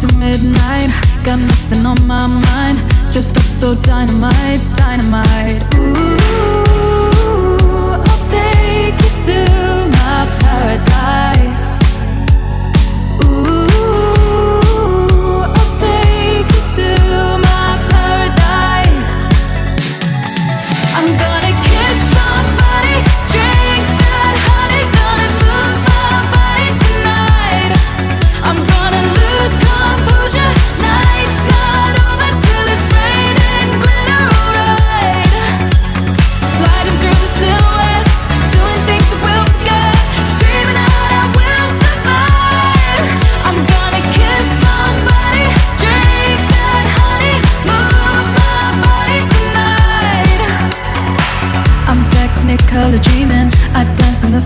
to midnight. Got nothing on my mind. Just up so dynamite, dynamite. Ooh, I'll take you to my paradise.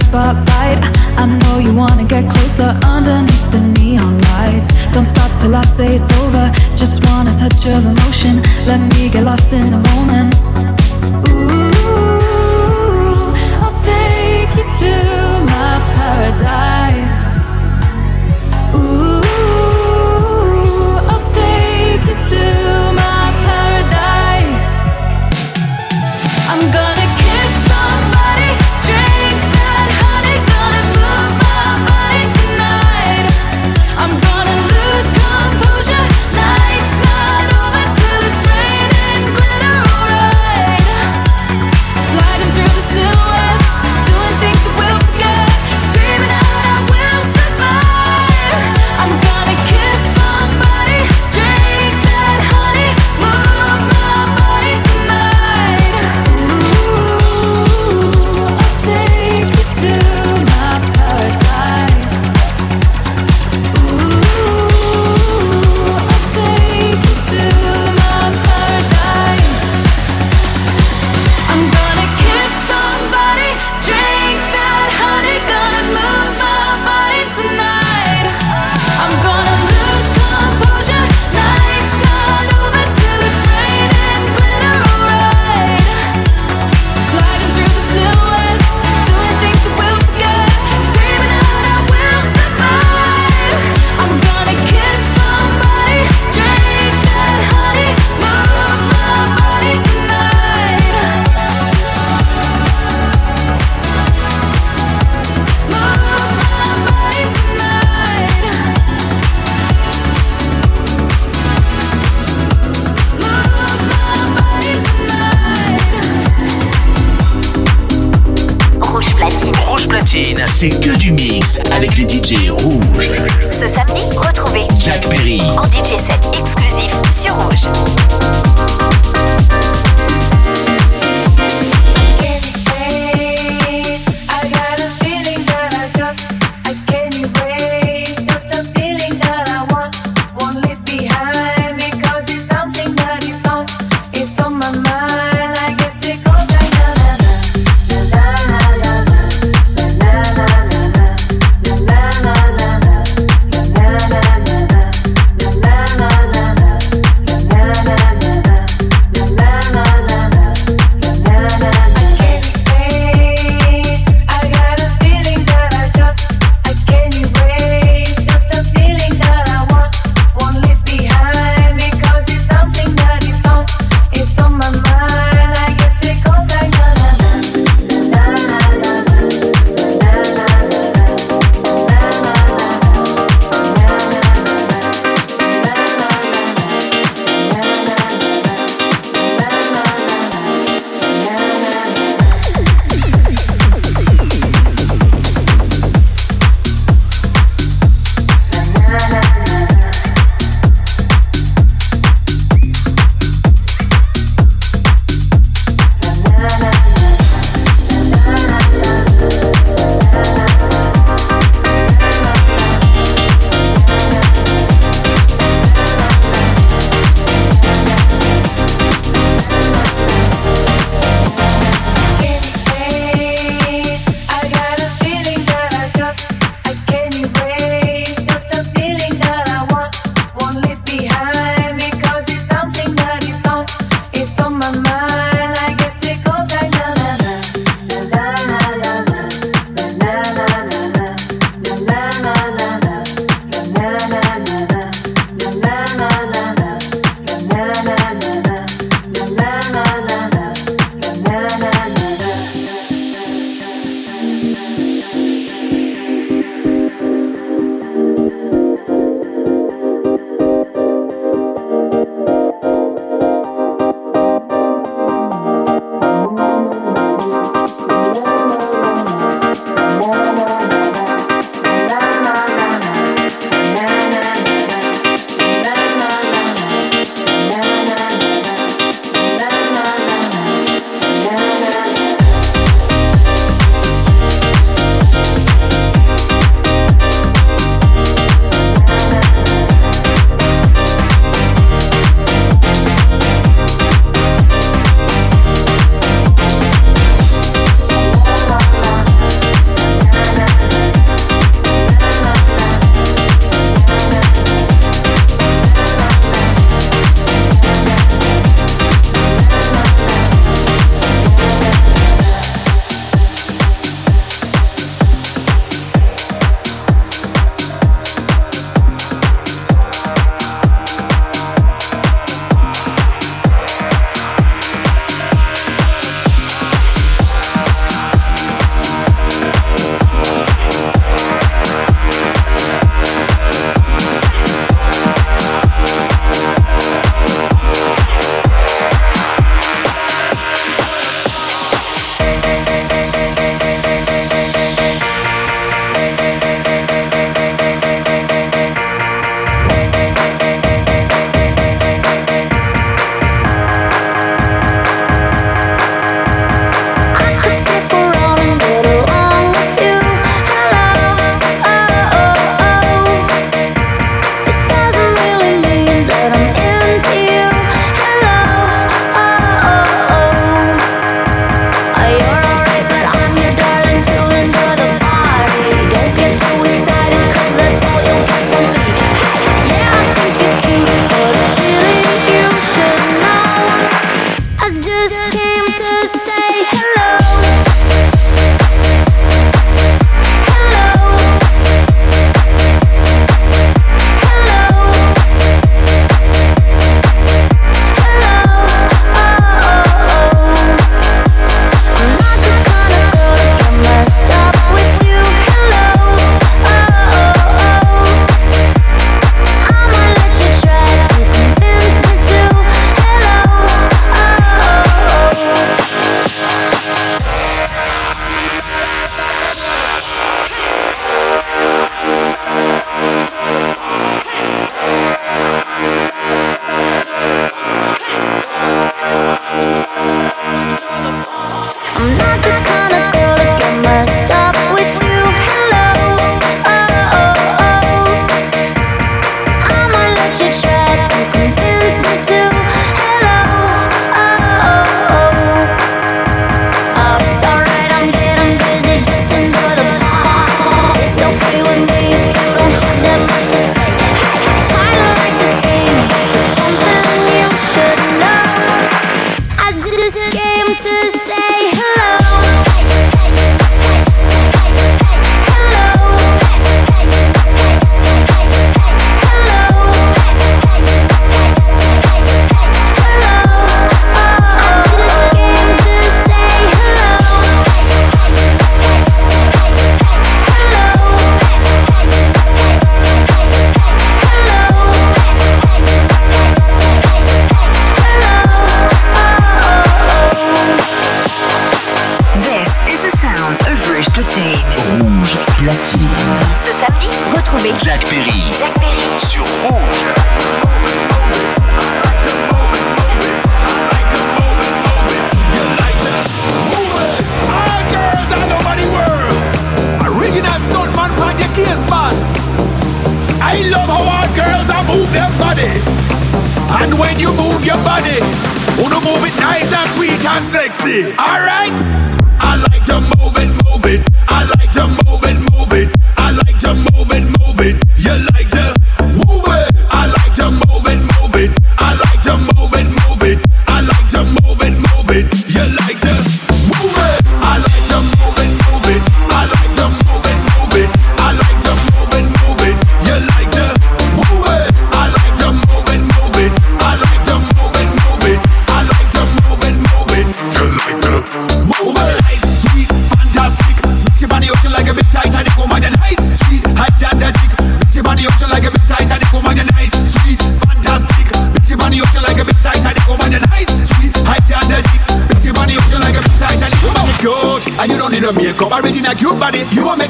spotlight. I know you wanna get closer underneath the neon lights. Don't stop till I say it's over. Just want a touch of emotion. Let me get lost in the moment. Girls are move their body. And when you move your body, wanna move it nice and sweet and sexy. Alright? I like to move it, move it. I like to move it, move it. I like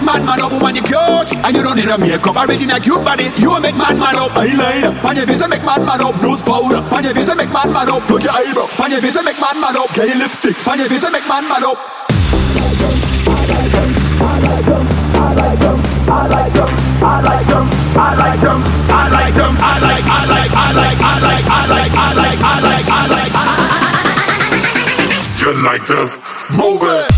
man man up. Woman, you're cute, and you don't need no makeup. Original cute body, you make man man up. Eyeliner, on your face make man man up. Nose powder, on your face make man man up. Plug your eyebrow, on your face make man man up. Your lipstick, on your face make man man up. I like them. I like them. I like them. I like. I like. I like. I like. I like. I like. I like. I like. You like to move it. I like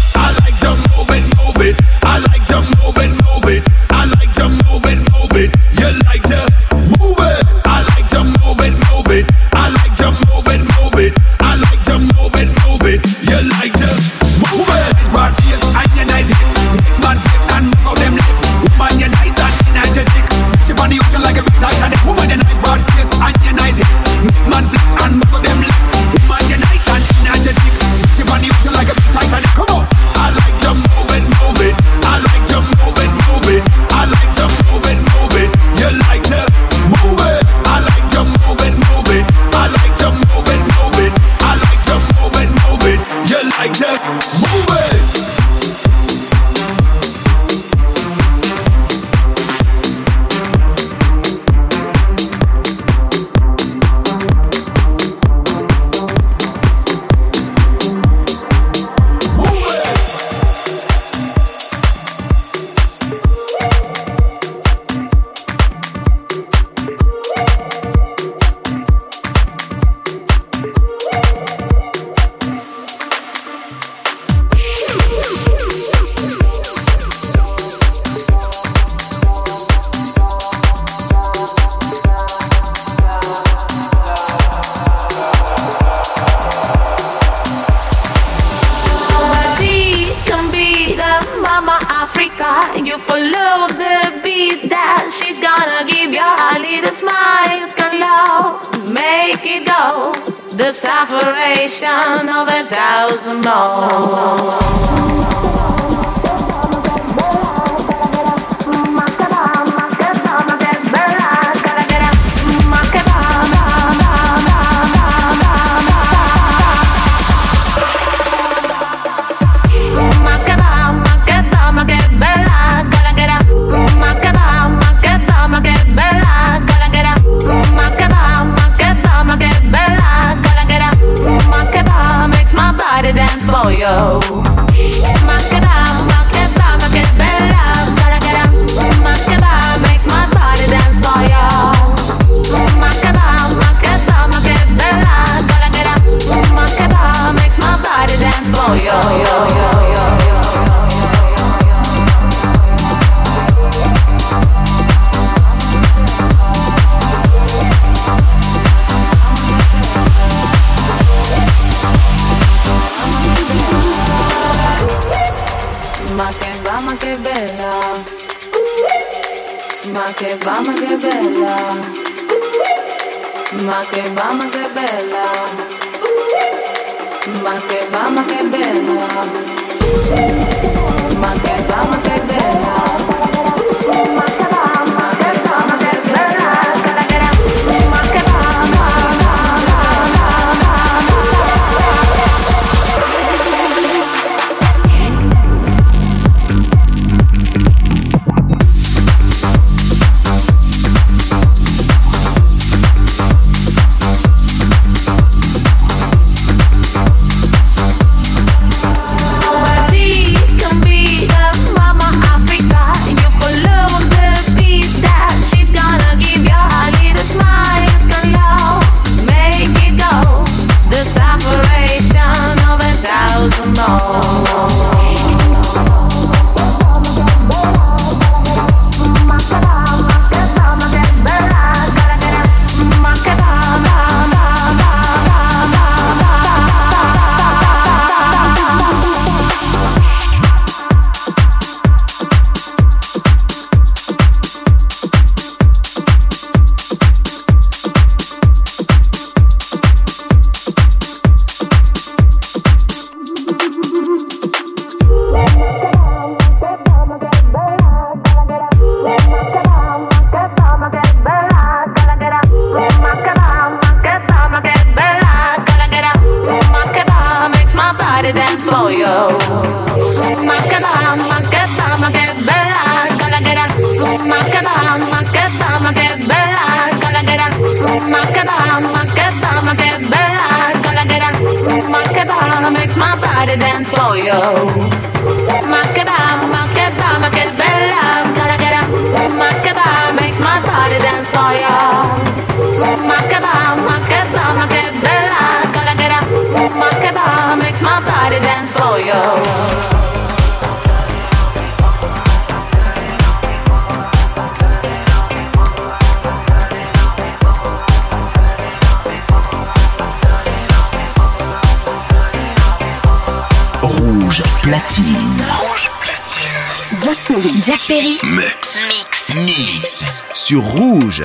Sur Rouge.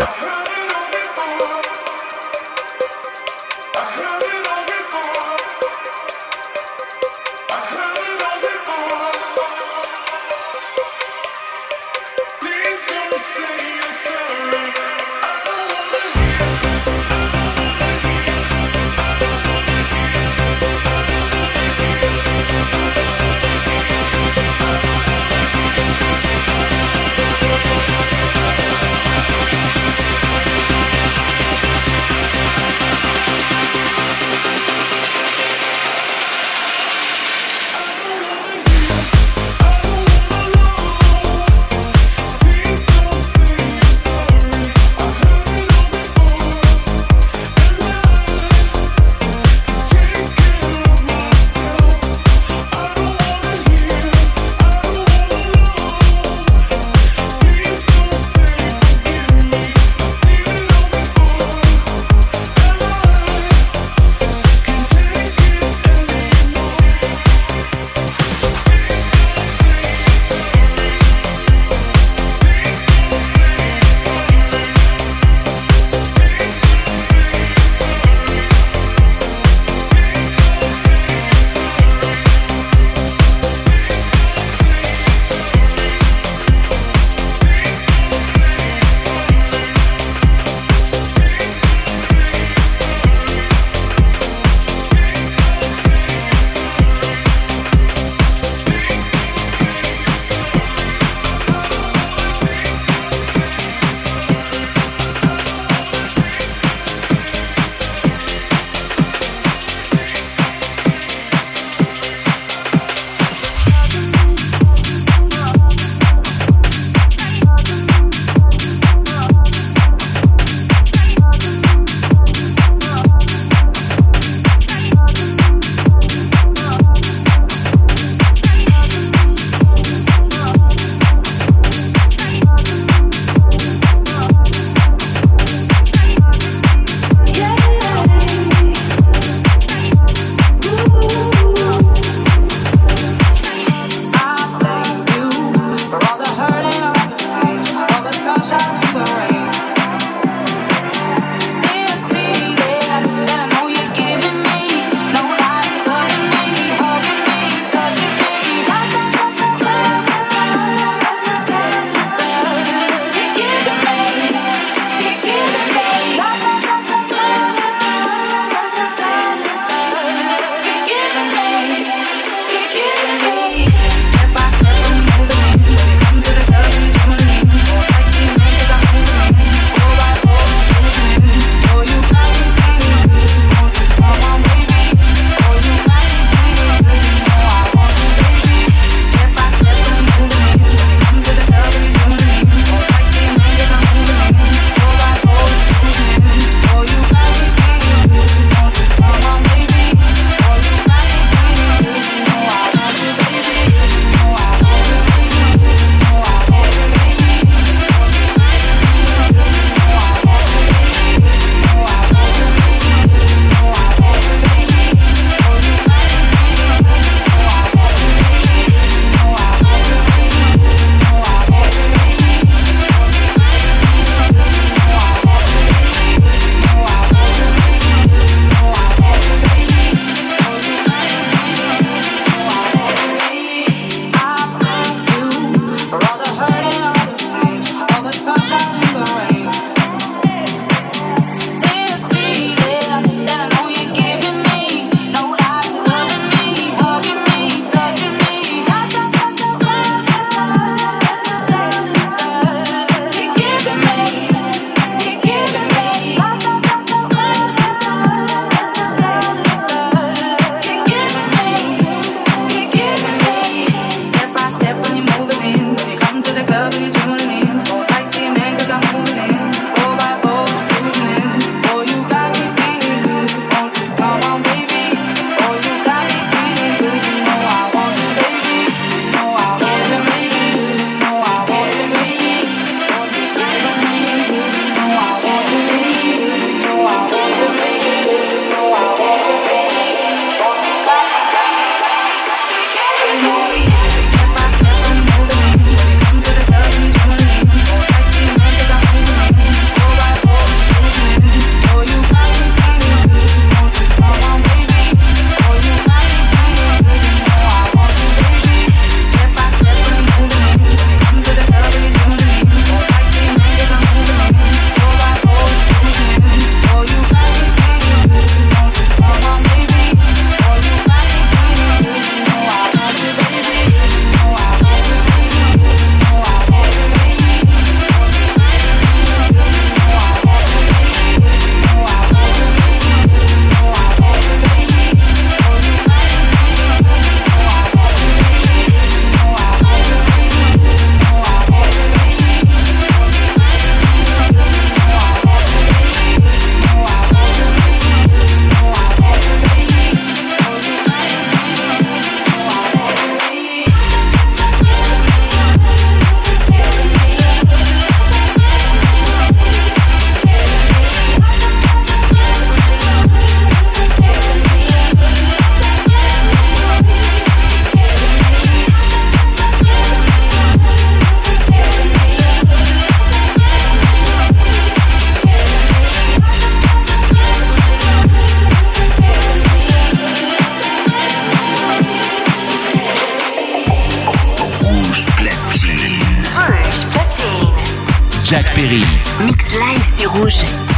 Jack Perry. Mix live, c'est rouge.